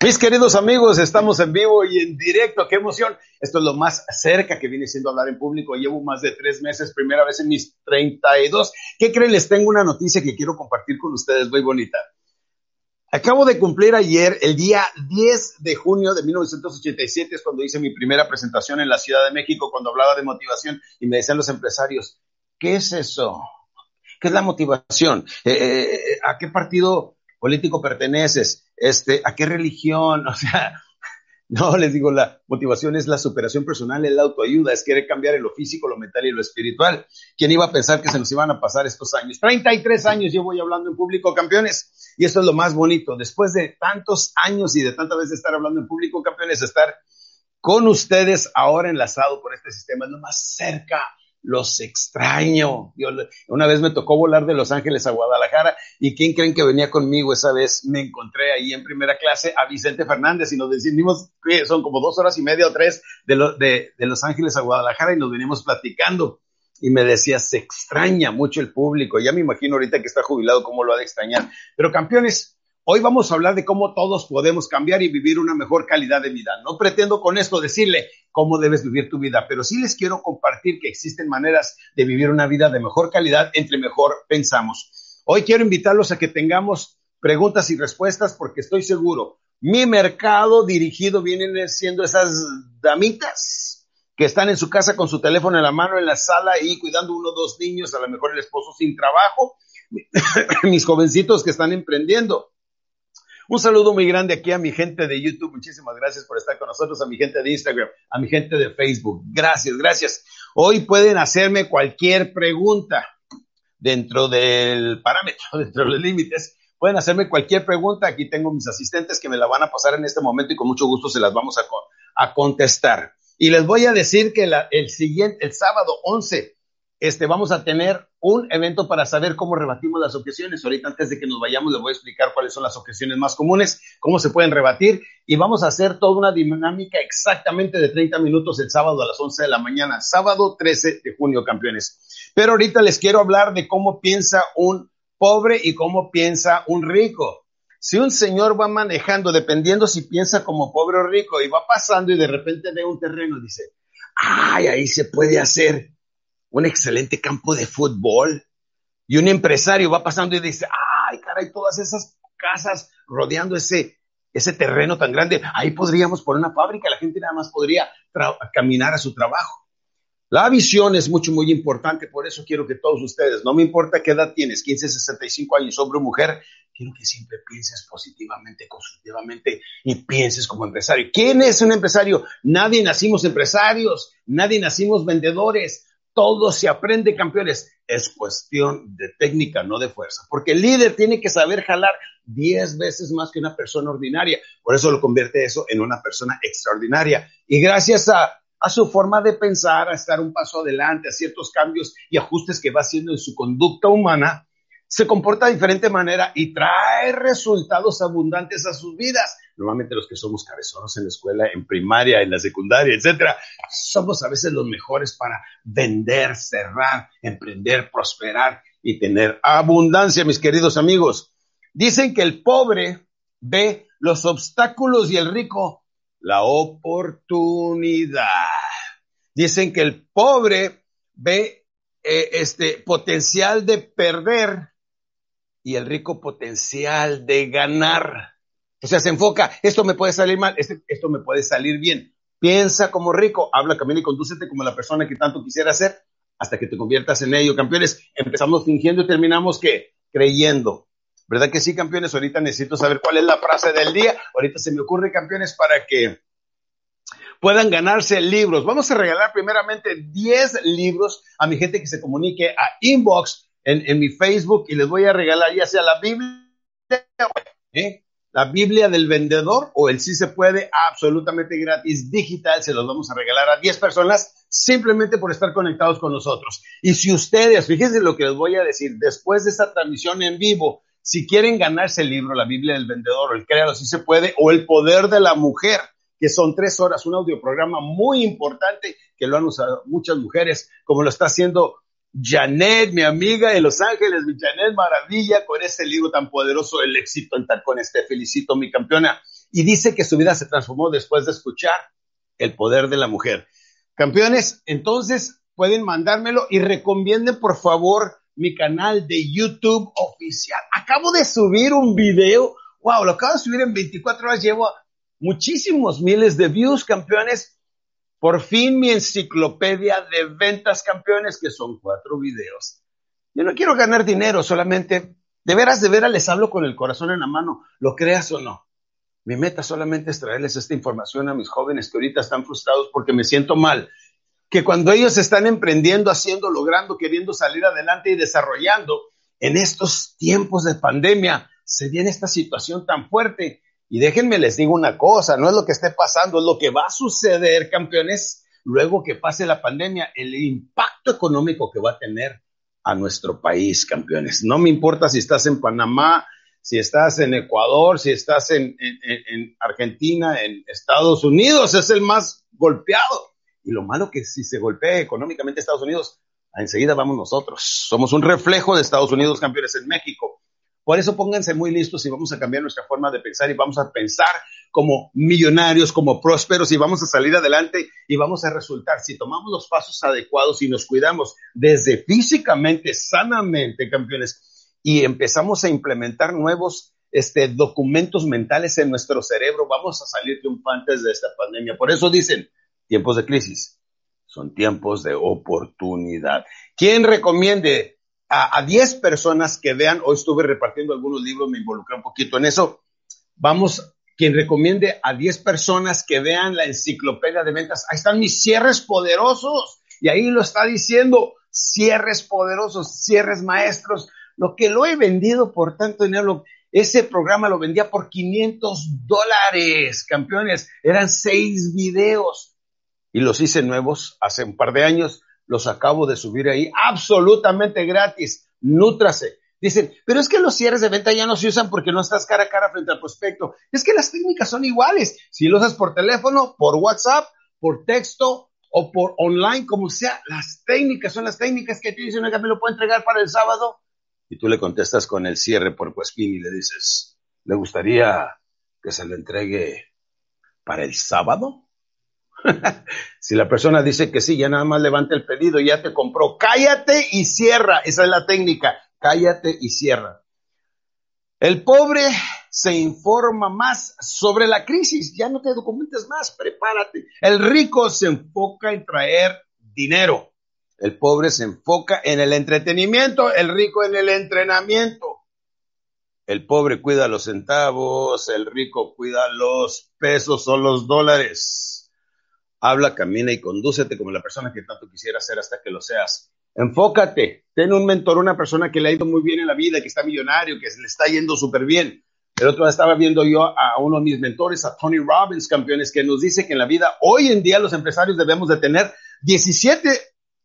Mis queridos amigos, estamos en vivo y en directo. ¡Qué emoción! Esto es lo más cerca que viene siendo hablar en público. Llevo más de tres meses, primera vez en mis 32. ¿Qué creen? Les tengo una noticia que quiero compartir con ustedes, muy bonita. Acabo de cumplir ayer, el día 10 de junio de 1987, es cuando hice mi primera presentación en la Ciudad de México, cuando hablaba de motivación y me decían los empresarios, ¿qué es eso? ¿Qué es la motivación? Eh, eh, ¿A qué partido político perteneces, este, a qué religión, o sea, no, les digo, la motivación es la superación personal, es la autoayuda, es querer cambiar en lo físico, lo mental y lo espiritual. ¿Quién iba a pensar que se nos iban a pasar estos años? 33 años yo voy hablando en público, campeones, y esto es lo más bonito. Después de tantos años y de tantas veces estar hablando en público, campeones, estar con ustedes ahora enlazado por este sistema es lo más cerca los extraño. una vez me tocó volar de Los Ángeles a Guadalajara y ¿quién creen que venía conmigo esa vez? Me encontré ahí en primera clase a Vicente Fernández y nos decidimos son como dos horas y media o tres de Los Ángeles a Guadalajara y nos venimos platicando. Y me decía, se extraña mucho el público. Ya me imagino ahorita que está jubilado cómo lo ha de extrañar. Pero campeones, Hoy vamos a hablar de cómo todos podemos cambiar y vivir una mejor calidad de vida. No pretendo con esto decirle cómo debes vivir tu vida, pero sí les quiero compartir que existen maneras de vivir una vida de mejor calidad entre mejor pensamos. Hoy quiero invitarlos a que tengamos preguntas y respuestas porque estoy seguro, mi mercado dirigido vienen siendo esas damitas que están en su casa con su teléfono en la mano en la sala y cuidando uno o dos niños, a lo mejor el esposo sin trabajo, mis jovencitos que están emprendiendo un saludo muy grande aquí a mi gente de YouTube. Muchísimas gracias por estar con nosotros, a mi gente de Instagram, a mi gente de Facebook. Gracias, gracias. Hoy pueden hacerme cualquier pregunta dentro del parámetro, dentro de los límites. Pueden hacerme cualquier pregunta. Aquí tengo mis asistentes que me la van a pasar en este momento y con mucho gusto se las vamos a, contestar. Y les voy a decir que el siguiente, el sábado 11 este, vamos a tener un evento para saber cómo rebatimos las objeciones. Ahorita antes de que nos vayamos les voy a explicar cuáles son las objeciones más comunes, cómo se pueden rebatir y vamos a hacer toda una dinámica exactamente de 30 minutos el sábado a las 11 de la mañana, sábado 13 de junio, campeones. Pero ahorita les quiero hablar de cómo piensa un pobre y cómo piensa un rico. Si un señor va manejando, dependiendo si piensa como pobre o rico, y va pasando y de repente ve un terreno, dice, ay, ahí se puede hacer un excelente campo de fútbol y un empresario va pasando y dice, ay, caray, todas esas casas rodeando ese, ese terreno tan grande, ahí podríamos poner una fábrica, la gente nada más podría caminar a su trabajo. La visión es mucho, muy importante, por eso quiero que todos ustedes, no me importa qué edad tienes, 15, 65 años, hombre o mujer, quiero que siempre pienses positivamente, constructivamente y pienses como empresario. ¿Quién es un empresario? Nadie nacimos empresarios, nadie nacimos vendedores, todo se aprende, campeones. Es cuestión de técnica, no de fuerza. Porque el líder tiene que saber jalar 10 veces más que una persona ordinaria. Por eso lo convierte eso en una persona extraordinaria. Y gracias a, a su forma de pensar, a estar un paso adelante, a ciertos cambios y ajustes que va haciendo en su conducta humana, se comporta de diferente manera y trae resultados abundantes a sus vidas. Normalmente los que somos cabezonos en la escuela, en primaria, en la secundaria, etcétera, somos a veces los mejores para vender, cerrar, emprender, prosperar y tener abundancia, mis queridos amigos. Dicen que el pobre ve los obstáculos y el rico la oportunidad. Dicen que el pobre ve eh, este potencial de perder y el rico potencial de ganar. O sea, se enfoca, esto me puede salir mal, este, esto me puede salir bien. Piensa como rico, habla, camina y condúcete como la persona que tanto quisiera ser hasta que te conviertas en ello, campeones. Empezamos fingiendo y terminamos que creyendo. ¿Verdad que sí, campeones? Ahorita necesito saber cuál es la frase del día. Ahorita se me ocurre, campeones, para que puedan ganarse libros. Vamos a regalar primeramente 10 libros a mi gente que se comunique a inbox en, mi Facebook y les voy a regalar ya sea la Biblia, ¿eh? La Biblia del vendedor o el sí se puede absolutamente gratis digital, se los vamos a regalar a 10 personas simplemente por estar conectados con nosotros. Y si ustedes, fíjense lo que les voy a decir, después de esta transmisión en vivo, si quieren ganarse el libro, la Biblia del vendedor, o el créalo sí se puede, o el poder de la mujer, que son tres horas, un audioprograma muy importante que lo han usado muchas mujeres, como lo está haciendo Janet, mi amiga de Los Ángeles, mi Janet Maravilla, con este libro tan poderoso, El éxito en tacones. Te felicito, mi campeona. Y dice que su vida se transformó después de escuchar el poder de la mujer. Campeones, entonces pueden mandármelo y recomienden por favor mi canal de YouTube oficial. Acabo de subir un video, wow, lo acabo de subir en 24 horas, llevo muchísimos miles de views, campeones. Por fin mi enciclopedia de ventas, campeones, que son cuatro videos. Yo no quiero ganar dinero, solamente, de veras, de veras les hablo con el corazón en la mano, lo creas o no. Mi meta solamente es traerles esta información a mis jóvenes que ahorita están frustrados porque me siento mal. Que cuando ellos están emprendiendo, haciendo, logrando, queriendo salir adelante y desarrollando, en estos tiempos de pandemia se viene esta situación tan fuerte. Y déjenme les digo una cosa, no es lo que esté pasando, es lo que va a suceder, campeones, luego que pase la pandemia, el impacto económico que va a tener a nuestro país, campeones. No me importa si estás en Panamá, si estás en Ecuador, si estás en, Argentina, en Estados Unidos, es el más golpeado. Y lo malo que si se golpea económicamente Estados Unidos, enseguida vamos nosotros. Somos un reflejo de Estados Unidos, campeones en México. Por eso pónganse muy listos y vamos a cambiar nuestra forma de pensar y vamos a pensar como millonarios, como prósperos y vamos a salir adelante y vamos a resultar. Si tomamos los pasos adecuados y nos cuidamos desde físicamente, sanamente, campeones, y empezamos a implementar nuevos este, documentos mentales en nuestro cerebro, vamos a salir triunfantes de esta pandemia. Por eso dicen, tiempos de crisis son tiempos de oportunidad. ¿Quién recomiende a, 10 personas que vean? Hoy estuve repartiendo algunos libros, me involucré un poquito en eso. Vamos, quien recomiende a 10 personas que vean la enciclopedia de ventas. Ahí están mis cierres poderosos. Y ahí lo está diciendo, cierres poderosos, cierres maestros, lo que lo he vendido por tanto dinero, ese programa lo vendía por 500 dólares, campeones. Eran seis videos y los hice nuevos hace un par de años. Los acabo de subir ahí absolutamente gratis. Nútrase. Dicen, pero es que los cierres de venta ya no se usan porque no estás cara a cara frente al prospecto. Es que las técnicas son iguales. Si lo usas por teléfono, por WhatsApp, por texto o por online, como sea, las técnicas son las técnicas que te dicen, oiga, me lo puedo entregar para el sábado y tú le contestas con el cierre por Cuespín y le dices, ¿le gustaría que se le entregue para el sábado? si la persona dice que sí, ya nada más levanta el pedido, ya te compró. Cállate y cierra. Esa es la técnica. Cállate y cierra. El pobre se informa más sobre la crisis. Ya no te documentes más, prepárate. El rico se enfoca en traer dinero. El pobre se enfoca en el entretenimiento, el rico en el entrenamiento. El pobre cuida los centavos, el rico cuida los pesos o los dólares. Habla, camina y condúcete como la persona que tanto quisiera ser hasta que lo seas. Enfócate, ten un mentor, una persona que le ha ido muy bien en la vida, que está millonario, que le está yendo súper bien. El otro día estaba viendo yo a uno de mis mentores, a Tony Robbins, campeones, que nos dice que en la vida, hoy en día los empresarios debemos de tener 17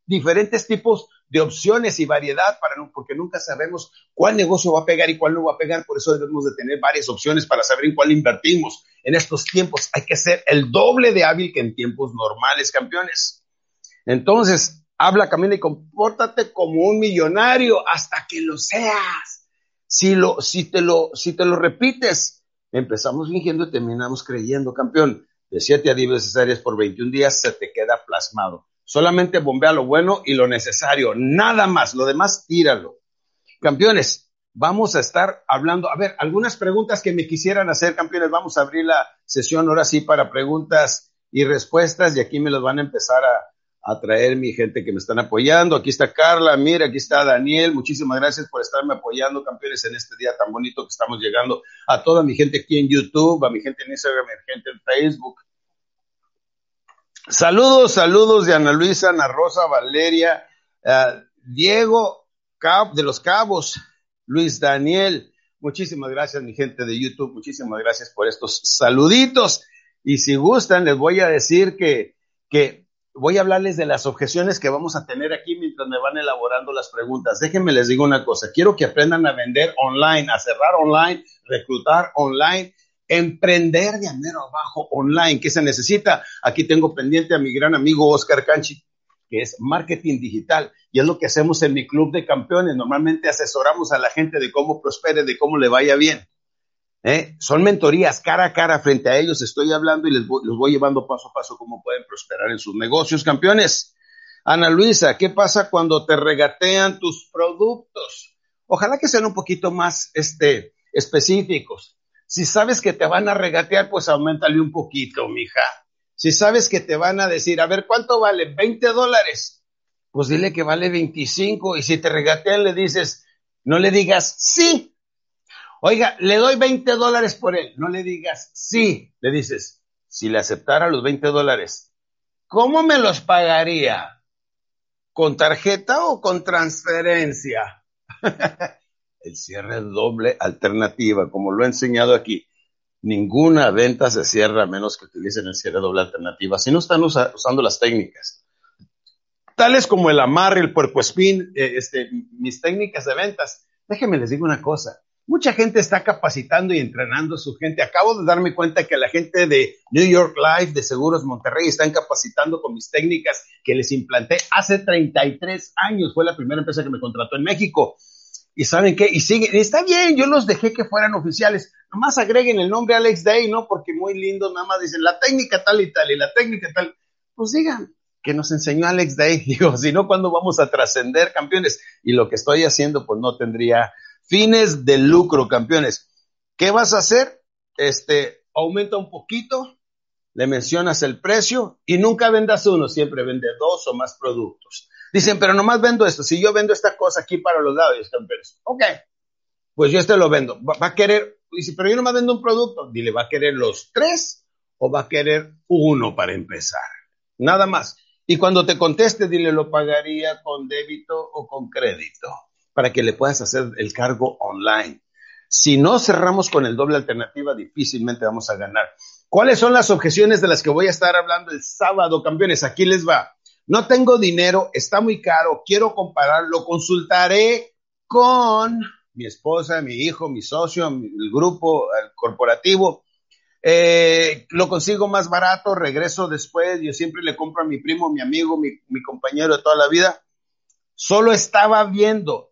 diferentes tipos de opciones y variedad para porque nunca sabemos cuál negocio va a pegar y cuál no va a pegar, por eso debemos de tener varias opciones para saber en cuál invertimos. En estos tiempos hay que ser el doble de hábil que en tiempos normales, campeones. Entonces, habla, camina y compórtate como un millonario hasta que lo seas. Si lo si te lo si te lo repites, empezamos fingiendo y terminamos creyendo, campeón. De 7 a 10 necesarias por 21 días se te queda plasmado. Solamente bombea lo bueno y lo necesario, nada más, lo demás tíralo. Campeones, vamos a estar hablando, a ver, algunas preguntas que me quisieran hacer, campeones, vamos a abrir la sesión ahora sí para preguntas y respuestas y aquí me los van a empezar a, traer mi gente que me están apoyando. Aquí está Carla, mira, aquí está Daniel, muchísimas gracias por estarme apoyando, campeones, en este día tan bonito que estamos llegando a toda mi gente aquí en YouTube, a mi gente en Instagram, a mi gente en Facebook, Saludos, saludos de Ana Luisa, Ana Rosa, Valeria, eh, Diego de los Cabos, Luis Daniel. Muchísimas gracias, mi gente de YouTube. Muchísimas gracias por estos saluditos. Y si gustan, les voy a decir que, que voy a hablarles de las objeciones que vamos a tener aquí mientras me van elaborando las preguntas. Déjenme les digo una cosa. Quiero que aprendan a vender online, a cerrar online, reclutar online emprender de amero abajo online. ¿Qué se necesita? Aquí tengo pendiente a mi gran amigo Oscar Canchi, que es marketing digital. Y es lo que hacemos en mi club de campeones. Normalmente asesoramos a la gente de cómo prospere, de cómo le vaya bien. ¿Eh? Son mentorías cara a cara frente a ellos. Estoy hablando y les voy, los voy llevando paso a paso cómo pueden prosperar en sus negocios, campeones. Ana Luisa, ¿qué pasa cuando te regatean tus productos? Ojalá que sean un poquito más este, específicos. Si sabes que te van a regatear, pues aumentale un poquito, mija. Si sabes que te van a decir, a ver, ¿cuánto vale? 20 dólares. Pues dile que vale 25. Y si te regatean, le dices, no le digas sí. Oiga, le doy 20 dólares por él. No le digas sí. Le dices, si le aceptara los 20 dólares, ¿cómo me los pagaría? ¿Con tarjeta o con transferencia? el cierre doble alternativa, como lo he enseñado aquí. Ninguna venta se cierra a menos que utilicen el cierre doble alternativa, si no están usando las técnicas. Tales como el amarre, el puerco espín, eh, este, mis técnicas de ventas. Déjenme les digo una cosa. Mucha gente está capacitando y entrenando a su gente. Acabo de darme cuenta que la gente de New York Life, de Seguros Monterrey, están capacitando con mis técnicas que les implanté hace 33 años. Fue la primera empresa que me contrató en México. Y saben qué, y siguen, está bien, yo los dejé que fueran oficiales, nomás agreguen el nombre Alex Day, ¿no? Porque muy lindo, nada más dicen la técnica tal y tal, y la técnica tal. Pues digan que nos enseñó Alex Day, digo, si no, ¿cuándo vamos a trascender campeones? Y lo que estoy haciendo, pues no tendría fines de lucro, campeones. ¿Qué vas a hacer? Este, aumenta un poquito, le mencionas el precio y nunca vendas uno, siempre vende dos o más productos. Dicen, pero nomás vendo esto. Si yo vendo esta cosa aquí para los lados, campeones, ok, pues yo este lo vendo. Va, a querer, dice, pero yo nomás vendo un producto. Dile, ¿va a querer los tres o va a querer uno para empezar? Nada más. Y cuando te conteste, dile, lo pagaría con débito o con crédito para que le puedas hacer el cargo online. Si no cerramos con el doble alternativa, difícilmente vamos a ganar. ¿Cuáles son las objeciones de las que voy a estar hablando el sábado, campeones? Aquí les va. No tengo dinero, está muy caro, quiero comparar, lo consultaré con mi esposa, mi hijo, mi socio, el grupo el corporativo. Eh, lo consigo más barato, regreso después, yo siempre le compro a mi primo, mi amigo, mi, mi compañero de toda la vida. Solo estaba viendo,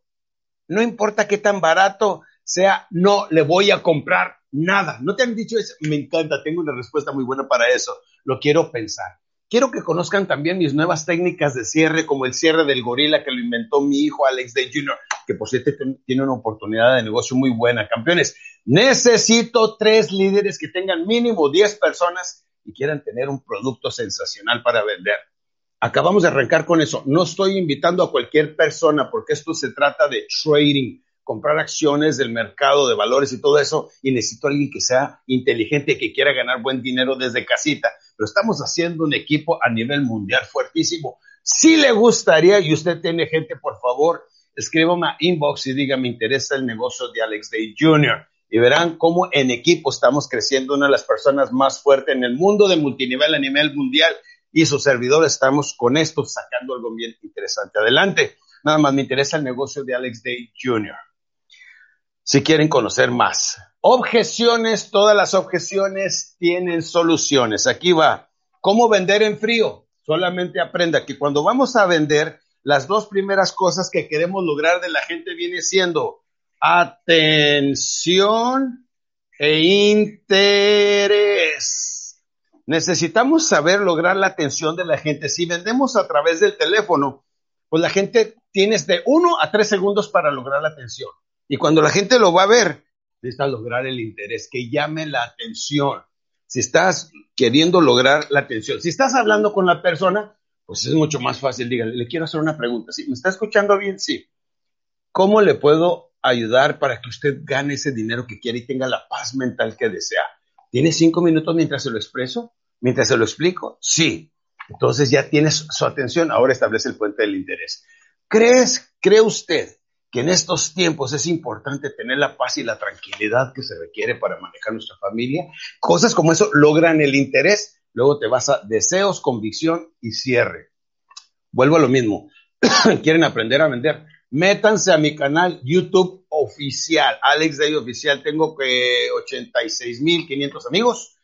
no importa qué tan barato sea, no le voy a comprar nada. ¿No te han dicho eso? Me encanta, tengo una respuesta muy buena para eso. Lo quiero pensar. Quiero que conozcan también mis nuevas técnicas de cierre, como el cierre del gorila que lo inventó mi hijo Alex Day Jr., que por cierto tiene una oportunidad de negocio muy buena. Campeones, necesito tres líderes que tengan mínimo 10 personas y quieran tener un producto sensacional para vender. Acabamos de arrancar con eso. No estoy invitando a cualquier persona porque esto se trata de trading comprar acciones del mercado de valores y todo eso, y necesito a alguien que sea inteligente, que quiera ganar buen dinero desde casita. Pero estamos haciendo un equipo a nivel mundial fuertísimo. Si le gustaría y usted tiene gente, por favor, escríbame a inbox y diga, me interesa el negocio de Alex Day Jr. Y verán cómo en equipo estamos creciendo una de las personas más fuertes en el mundo de multinivel a nivel mundial y su servidor estamos con esto sacando algo bien interesante adelante. Nada más me interesa el negocio de Alex Day Jr si quieren conocer más. Objeciones, todas las objeciones tienen soluciones. Aquí va. ¿Cómo vender en frío? Solamente aprenda que cuando vamos a vender, las dos primeras cosas que queremos lograr de la gente viene siendo atención e interés. Necesitamos saber lograr la atención de la gente. Si vendemos a través del teléfono, pues la gente tiene de uno a tres segundos para lograr la atención. Y cuando la gente lo va a ver, necesitas lograr el interés, que llame la atención. Si estás queriendo lograr la atención, si estás hablando con la persona, pues es mucho más fácil. Dígale, le quiero hacer una pregunta. ¿Sí? ¿Me está escuchando bien? Sí. ¿Cómo le puedo ayudar para que usted gane ese dinero que quiere y tenga la paz mental que desea? ¿Tiene cinco minutos mientras se lo expreso? ¿Mientras se lo explico? Sí. Entonces ya tienes su atención, ahora establece el puente del interés. ¿Crees, cree usted que en estos tiempos es importante tener la paz y la tranquilidad que se requiere para manejar nuestra familia. Cosas como eso logran el interés, luego te vas a deseos, convicción y cierre. Vuelvo a lo mismo. ¿Quieren aprender a vender? Métanse a mi canal YouTube oficial, Alex Day Oficial. Tengo que 86.500 amigos.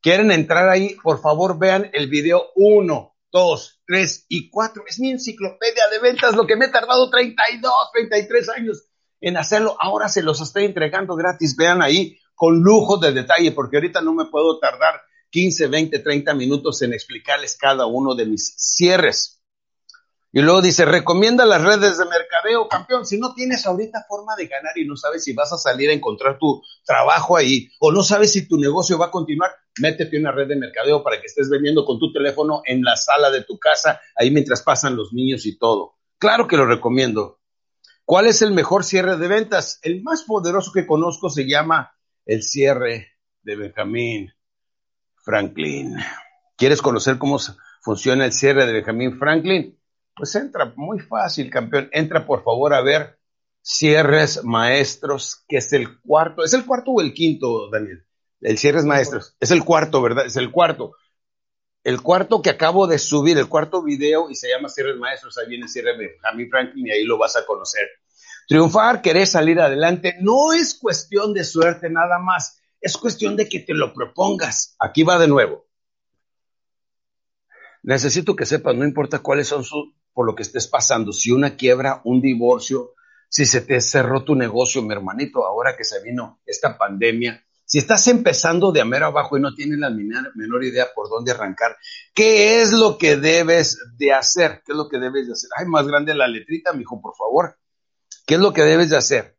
¿Quieren entrar ahí? Por favor, vean el video 1 dos, tres y cuatro. Es mi enciclopedia de ventas, lo que me he tardado 32, 33 años en hacerlo. Ahora se los estoy entregando gratis. Vean ahí con lujo de detalle, porque ahorita no me puedo tardar 15, 20, 30 minutos en explicarles cada uno de mis cierres. Y luego dice, recomienda las redes de mercadeo, campeón. Si no tienes ahorita forma de ganar y no sabes si vas a salir a encontrar tu trabajo ahí o no sabes si tu negocio va a continuar, métete una red de mercadeo para que estés vendiendo con tu teléfono en la sala de tu casa, ahí mientras pasan los niños y todo. Claro que lo recomiendo. ¿Cuál es el mejor cierre de ventas? El más poderoso que conozco se llama el cierre de Benjamín Franklin. ¿Quieres conocer cómo funciona el cierre de Benjamín Franklin? Pues entra, muy fácil, campeón. Entra por favor a ver Cierres Maestros, que es el cuarto. ¿Es el cuarto o el quinto, Daniel? El Cierres Maestros. Es el cuarto, ¿verdad? Es el cuarto. El cuarto que acabo de subir, el cuarto video, y se llama Cierres Maestros. Ahí viene Cierre de Jamie Franklin y ahí lo vas a conocer. Triunfar, querer salir adelante, no es cuestión de suerte nada más. Es cuestión de que te lo propongas. Aquí va de nuevo. Necesito que sepas, no importa cuáles son sus por lo que estés pasando, si una quiebra, un divorcio, si se te cerró tu negocio, mi hermanito, ahora que se vino esta pandemia, si estás empezando de a abajo y no tienes la menor idea por dónde arrancar, ¿qué es lo que debes de hacer? ¿Qué es lo que debes de hacer? Ay, más grande la letrita, mijo, por favor. ¿Qué es lo que debes de hacer?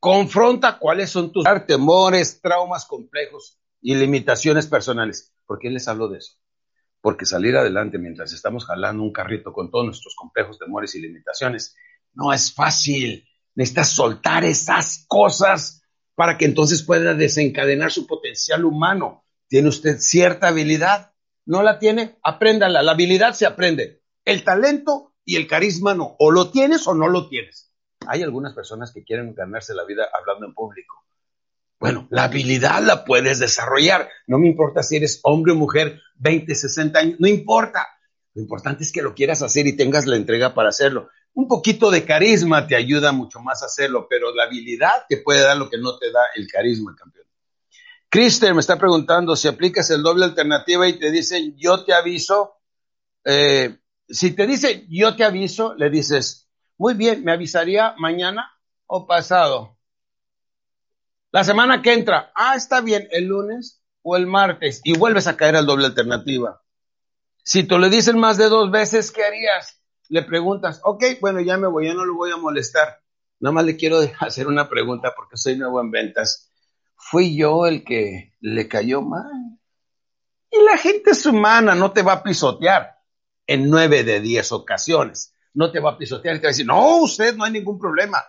Confronta cuáles son tus temores, traumas complejos y limitaciones personales. ¿Por qué les hablo de eso? Porque salir adelante mientras estamos jalando un carrito con todos nuestros complejos, temores y limitaciones no es fácil. Necesitas soltar esas cosas para que entonces pueda desencadenar su potencial humano. ¿Tiene usted cierta habilidad? ¿No la tiene? Apréndala. La habilidad se aprende. El talento y el carisma no. O lo tienes o no lo tienes. Hay algunas personas que quieren ganarse la vida hablando en público. Bueno, la habilidad la puedes desarrollar. No me importa si eres hombre o mujer, 20, 60 años, no importa. Lo importante es que lo quieras hacer y tengas la entrega para hacerlo. Un poquito de carisma te ayuda mucho más a hacerlo, pero la habilidad te puede dar lo que no te da el carisma, campeón. Crister me está preguntando si aplicas el doble alternativa y te dicen yo te aviso. Eh, si te dice yo te aviso, le dices, muy bien, me avisaría mañana o pasado. La semana que entra, ah, está bien, el lunes o el martes, y vuelves a caer al doble alternativa. Si te lo dicen más de dos veces, ¿qué harías? Le preguntas, ok, bueno, ya me voy, ya no lo voy a molestar. Nada más le quiero hacer una pregunta porque soy nuevo en ventas. ¿Fui yo el que le cayó mal? Y la gente es humana, no te va a pisotear en nueve de diez ocasiones. No te va a pisotear y te va a decir, no, usted no hay ningún problema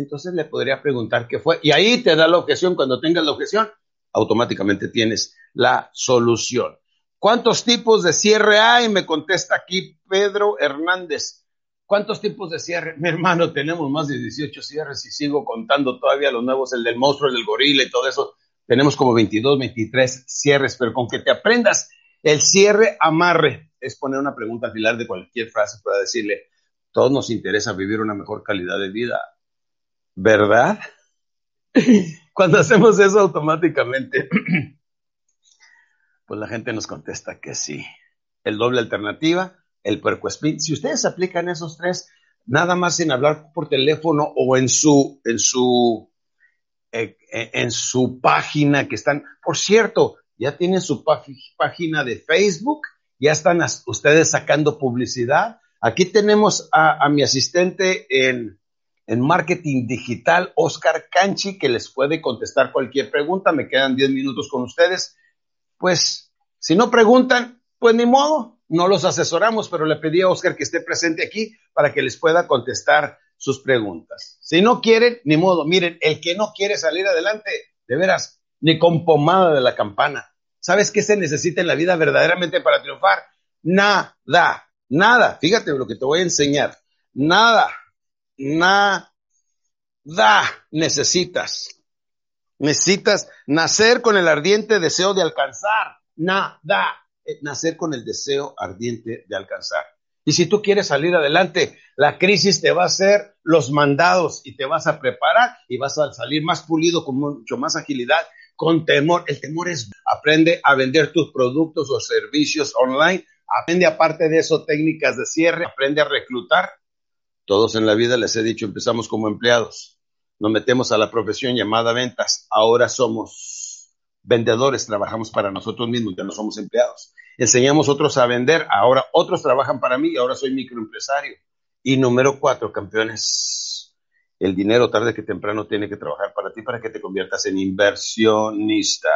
entonces le podría preguntar qué fue. Y ahí te da la objeción. Cuando tengas la objeción, automáticamente tienes la solución. ¿Cuántos tipos de cierre hay? Me contesta aquí Pedro Hernández. ¿Cuántos tipos de cierre? Mi hermano, tenemos más de 18 cierres y sigo contando todavía los nuevos, el del monstruo, el del gorila y todo eso. Tenemos como 22, 23 cierres, pero con que te aprendas el cierre amarre es poner una pregunta al final de cualquier frase para decirle, todos nos interesa vivir una mejor calidad de vida. ¿Verdad? Cuando hacemos eso automáticamente, pues la gente nos contesta que sí. El doble alternativa, el puerco spin. Si ustedes aplican esos tres, nada más sin hablar por teléfono o en su, en su, eh, eh, en su página que están, por cierto, ya tienen su página de Facebook, ya están ustedes sacando publicidad. Aquí tenemos a mi asistente en, en marketing digital, Oscar Canchi, que les puede contestar cualquier pregunta. Me quedan 10 minutos con ustedes. Pues, si no preguntan, pues ni modo, no los asesoramos, pero le pedí a Oscar que esté presente aquí para que les pueda contestar sus preguntas. Si no quieren, ni modo. Miren, el que no quiere salir adelante, de veras, ni con pomada de la campana. ¿Sabes qué se necesita en la vida verdaderamente para triunfar? Nada, nada. Fíjate lo que te voy a enseñar. Nada nada necesitas. Necesitas nacer con el ardiente deseo de alcanzar. Nada. Eh, nacer con el deseo ardiente de alcanzar. Y si tú quieres salir adelante, la crisis te va a hacer los mandados y te vas a preparar y vas a salir más pulido con mucho más agilidad, con temor. El temor es aprende a vender tus productos o servicios online aprende aparte de eso técnicas de cierre, aprende a reclutar. Todos en la vida les he dicho, empezamos como empleados, nos metemos a la profesión llamada ventas, ahora somos vendedores, trabajamos para nosotros mismos, ya no somos empleados. Enseñamos otros a vender, ahora otros trabajan para mí, ahora soy microempresario. Y número cuatro, campeones, el dinero tarde que temprano tiene que trabajar para ti para que te conviertas en inversionista.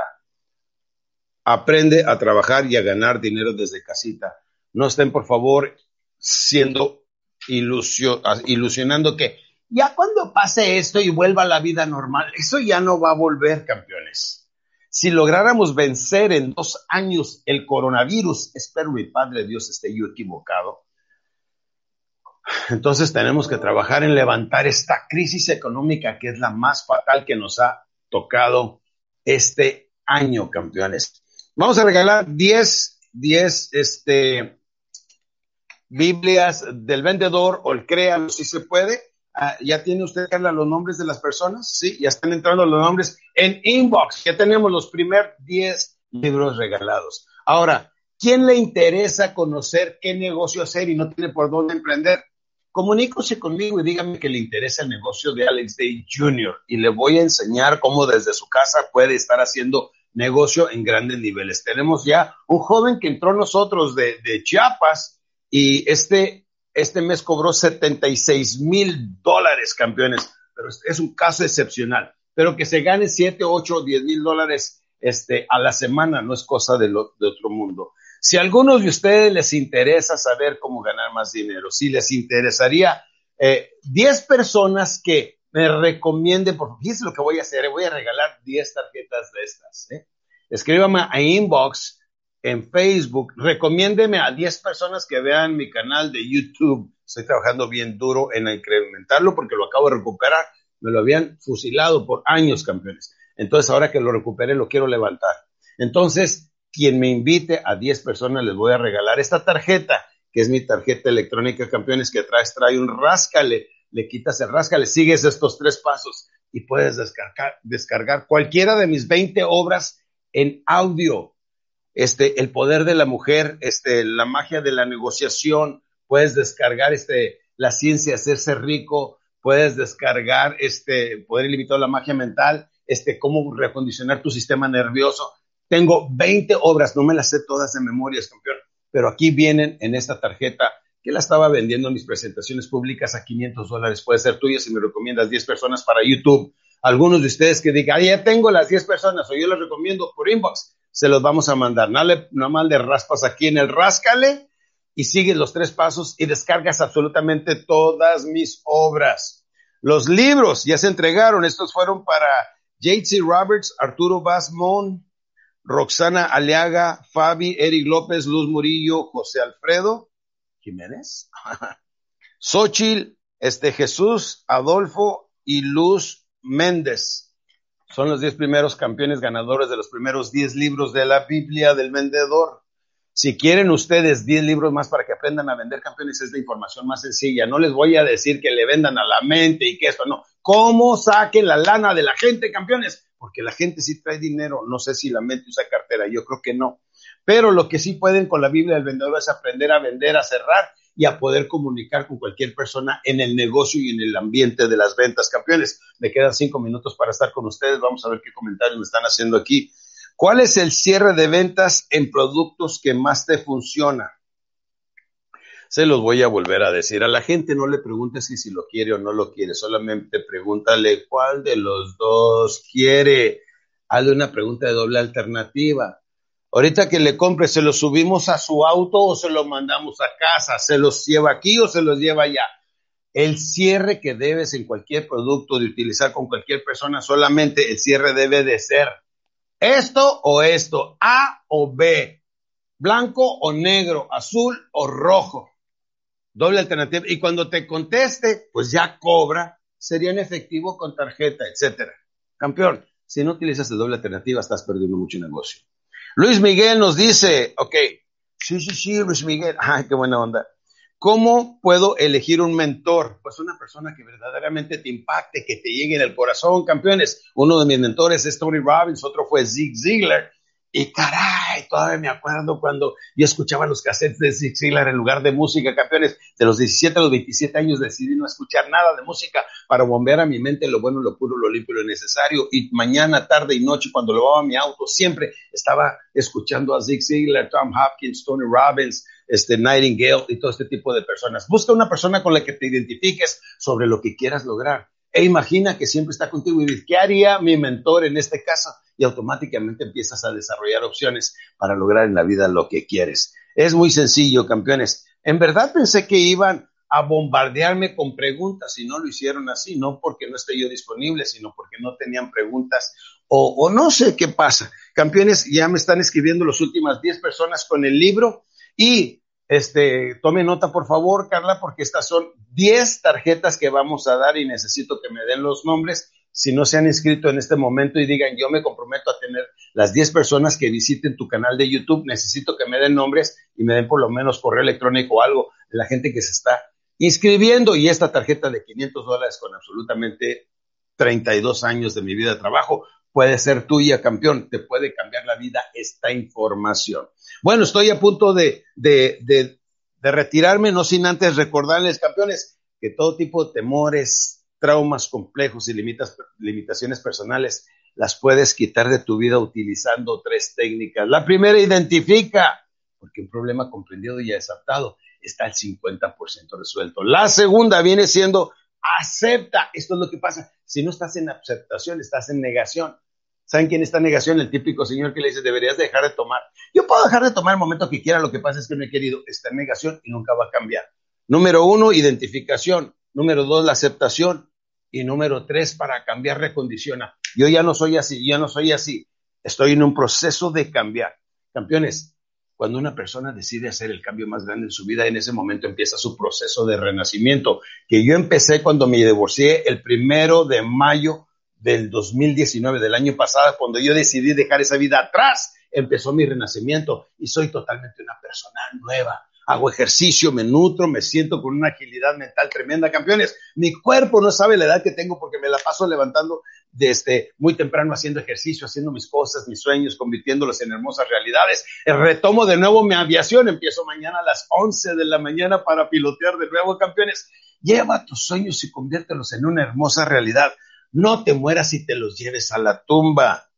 Aprende a trabajar y a ganar dinero desde casita. No estén, por favor, siendo ilusionando que ya cuando pase esto y vuelva a la vida normal, eso ya no va a volver, campeones. Si lográramos vencer en dos años el coronavirus, espero mi Padre Dios esté yo equivocado, entonces tenemos que trabajar en levantar esta crisis económica que es la más fatal que nos ha tocado este año, campeones. Vamos a regalar 10, 10, este, Biblias del vendedor o el créalo si se puede. Ah, ya tiene usted, Carla, los nombres de las personas, sí, ya están entrando los nombres en inbox. Ya tenemos los primeros 10 libros regalados. Ahora, ¿quién le interesa conocer qué negocio hacer y no tiene por dónde emprender? comunícose conmigo y dígame que le interesa el negocio de Alex Day Jr. y le voy a enseñar cómo desde su casa puede estar haciendo negocio en grandes niveles. Tenemos ya un joven que entró nosotros de, Chiapas y este, este mes cobró 76 mil dólares, campeones, pero es un caso excepcional. Pero que se gane 7, 8, 10 mil dólares este, a la semana no es cosa de, otro mundo. Si a algunos de ustedes les interesa saber cómo ganar más dinero, si les interesaría 10 eh, personas que me recomienden, por fíjense lo que voy a hacer, voy a regalar 10 tarjetas de estas. ¿eh? Escríbame a inbox en Facebook, recomiéndeme a 10 personas que vean mi canal de YouTube. Estoy trabajando bien duro en incrementarlo porque lo acabo de recuperar. Me lo habían fusilado por años, campeones. Entonces, ahora que lo recuperé, lo quiero levantar. Entonces, quien me invite a 10 personas les voy a regalar esta tarjeta, que es mi tarjeta electrónica campeones que traes, trae un ráscale, le quitas el ráscale, sigues estos tres pasos y puedes descargar, descargar cualquiera de mis 20 obras en audio. Este, el poder de la mujer, este, la magia de la negociación, puedes descargar este, la ciencia hacerse rico, puedes descargar este, poder ilimitado la magia mental, este, cómo recondicionar tu sistema nervioso. Tengo 20 obras, no me las sé todas de memoria, campeón, pero aquí vienen en esta tarjeta que la estaba vendiendo en mis presentaciones públicas a 500 dólares. Puede ser tuya si me recomiendas 10 personas para YouTube. Algunos de ustedes que digan, ya tengo las 10 personas o yo les recomiendo por inbox, se los vamos a mandar. Nada, mal de raspas aquí en el ráscale y sigues los tres pasos y descargas absolutamente todas mis obras. Los libros ya se entregaron. Estos fueron para J.C. Roberts, Arturo Basmon, Roxana Aliaga, Fabi, Eric López, Luz Murillo, José Alfredo Jiménez, Xochil, este Jesús, Adolfo y Luz Méndez. Son los diez primeros campeones ganadores de los primeros diez libros de la Biblia del Vendedor. Si quieren ustedes 10 libros más para que aprendan a vender campeones, es la información más sencilla. No les voy a decir que le vendan a la mente y que esto no. ¿Cómo saquen la lana de la gente, campeones? porque la gente sí trae dinero, no sé si la mente usa cartera, yo creo que no. Pero lo que sí pueden con la Biblia del vendedor es aprender a vender, a cerrar y a poder comunicar con cualquier persona en el negocio y en el ambiente de las ventas, campeones. Me quedan cinco minutos para estar con ustedes. Vamos a ver qué comentarios me están haciendo aquí. ¿Cuál es el cierre de ventas en productos que más te funciona? se los voy a volver a decir. A la gente no le preguntes si, si lo quiere o no lo quiere, solamente pregúntale cuál de los dos quiere. Hazle una pregunta de doble alternativa. Ahorita que le compre, ¿se lo subimos a su auto o se lo mandamos a casa? ¿Se los lleva aquí o se los lleva allá? El cierre que debes en cualquier producto de utilizar con cualquier persona, solamente el cierre debe de ser esto o esto, A o B, blanco o negro, azul o rojo doble alternativa. Y cuando te conteste, pues ya cobra, sería en efectivo con tarjeta, etcétera. Campeón, si no utilizas el doble alternativa, estás perdiendo mucho negocio. Luis Miguel nos dice, ok, sí, sí, sí, Luis Miguel, ay, qué buena onda. ¿Cómo puedo elegir un mentor? Pues una persona que verdaderamente te impacte, que te llegue en el corazón, campeones. Uno de mis mentores es Tony Robbins, otro fue Zig Ziglar. Y caray, todavía me acuerdo cuando yo escuchaba los cassettes de Zig Ziglar en lugar de música, campeones. De los 17 a los 27 años decidí no escuchar nada de música para bombear a mi mente lo bueno, lo puro, lo limpio, lo necesario. Y mañana, tarde y noche, cuando lavaba mi auto, siempre estaba escuchando a Zig Ziglar, Tom Hopkins, Tony Robbins, este Nightingale y todo este tipo de personas. Busca una persona con la que te identifiques sobre lo que quieras lograr. E imagina que siempre está contigo y dices, ¿qué haría mi mentor en este caso? Y automáticamente empiezas a desarrollar opciones para lograr en la vida lo que quieres. Es muy sencillo, campeones. En verdad pensé que iban a bombardearme con preguntas y no lo hicieron así, no porque no esté yo disponible, sino porque no tenían preguntas o, o no sé qué pasa. Campeones, ya me están escribiendo las últimas 10 personas con el libro y este, tome nota, por favor, Carla, porque estas son 10 tarjetas que vamos a dar y necesito que me den los nombres. Si no se han inscrito en este momento y digan, yo me comprometo a tener las 10 personas que visiten tu canal de YouTube, necesito que me den nombres y me den por lo menos correo electrónico o algo de la gente que se está inscribiendo. Y esta tarjeta de 500 dólares con absolutamente 32 años de mi vida de trabajo puede ser tuya, campeón. Te puede cambiar la vida esta información. Bueno, estoy a punto de, de, de, de retirarme, no sin antes recordarles, campeones, que todo tipo de temores, traumas complejos y limitaciones personales las puedes quitar de tu vida utilizando tres técnicas. La primera, identifica, porque un problema comprendido y aceptado está al 50% resuelto. La segunda viene siendo acepta. Esto es lo que pasa. Si no estás en aceptación, estás en negación. ¿Saben quién está en negación? El típico señor que le dice, deberías dejar de tomar. Yo puedo dejar de tomar el momento que quiera, lo que pasa es que no he querido. Está en negación y nunca va a cambiar. Número uno, identificación. Número dos, la aceptación. Y número tres, para cambiar, recondiciona. Yo ya no soy así, ya no soy así. Estoy en un proceso de cambiar. Campeones, cuando una persona decide hacer el cambio más grande en su vida, en ese momento empieza su proceso de renacimiento, que yo empecé cuando me divorcié el primero de mayo del 2019, del año pasado, cuando yo decidí dejar esa vida atrás, empezó mi renacimiento y soy totalmente una persona nueva hago ejercicio, me nutro, me siento con una agilidad mental tremenda. Campeones, mi cuerpo no sabe la edad que tengo porque me la paso levantando desde muy temprano haciendo ejercicio, haciendo mis cosas, mis sueños, convirtiéndolos en hermosas realidades. Retomo de nuevo mi aviación, empiezo mañana a las 11 de la mañana para pilotear de nuevo, campeones. Lleva tus sueños y conviértelos en una hermosa realidad. No te mueras y te los lleves a la tumba.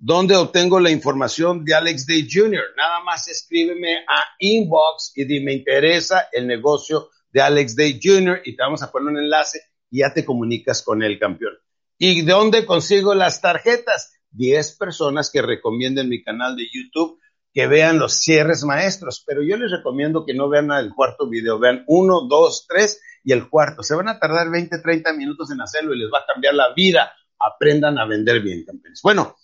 ¿Dónde obtengo la información de Alex Day Jr.? Nada más escríbeme a inbox y dime, me interesa el negocio de Alex Day Jr. y te vamos a poner un enlace y ya te comunicas con el campeón. ¿Y de dónde consigo las tarjetas? Diez personas que recomienden mi canal de YouTube que vean los cierres maestros, pero yo les recomiendo que no vean el cuarto video, vean uno, dos, tres y el cuarto. Se van a tardar 20, 30 minutos en hacerlo y les va a cambiar la vida. Aprendan a vender bien, campeones. Bueno,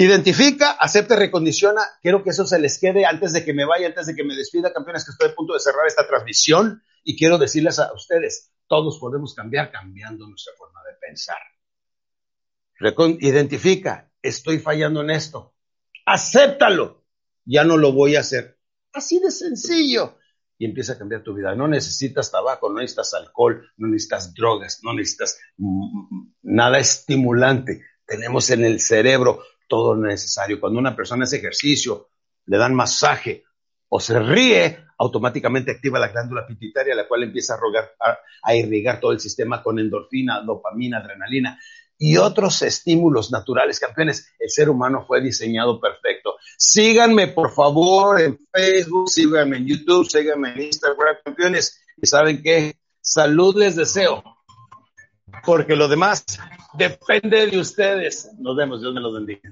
Identifica, acepta recondiciona. Quiero que eso se les quede antes de que me vaya, antes de que me despida, campeones, que estoy a punto de cerrar esta transmisión. Y quiero decirles a ustedes, todos podemos cambiar cambiando nuestra forma de pensar. identifica, estoy fallando en esto. Acéptalo. Ya no lo voy a hacer. Así de sencillo. Y empieza a cambiar tu vida. No necesitas tabaco, no necesitas alcohol, no necesitas drogas, no necesitas nada estimulante. Tenemos en el cerebro todo lo necesario. Cuando una persona hace ejercicio, le dan masaje o se ríe, automáticamente activa la glándula pituitaria, la cual empieza a, rogar, a, irrigar todo el sistema con endorfina, dopamina, adrenalina y otros estímulos naturales. Campeones, el ser humano fue diseñado perfecto. Síganme, por favor, en Facebook, síganme en YouTube, síganme en Instagram, campeones. Y saben qué, salud les deseo, porque lo demás depende de ustedes. Nos vemos, Dios me los bendiga.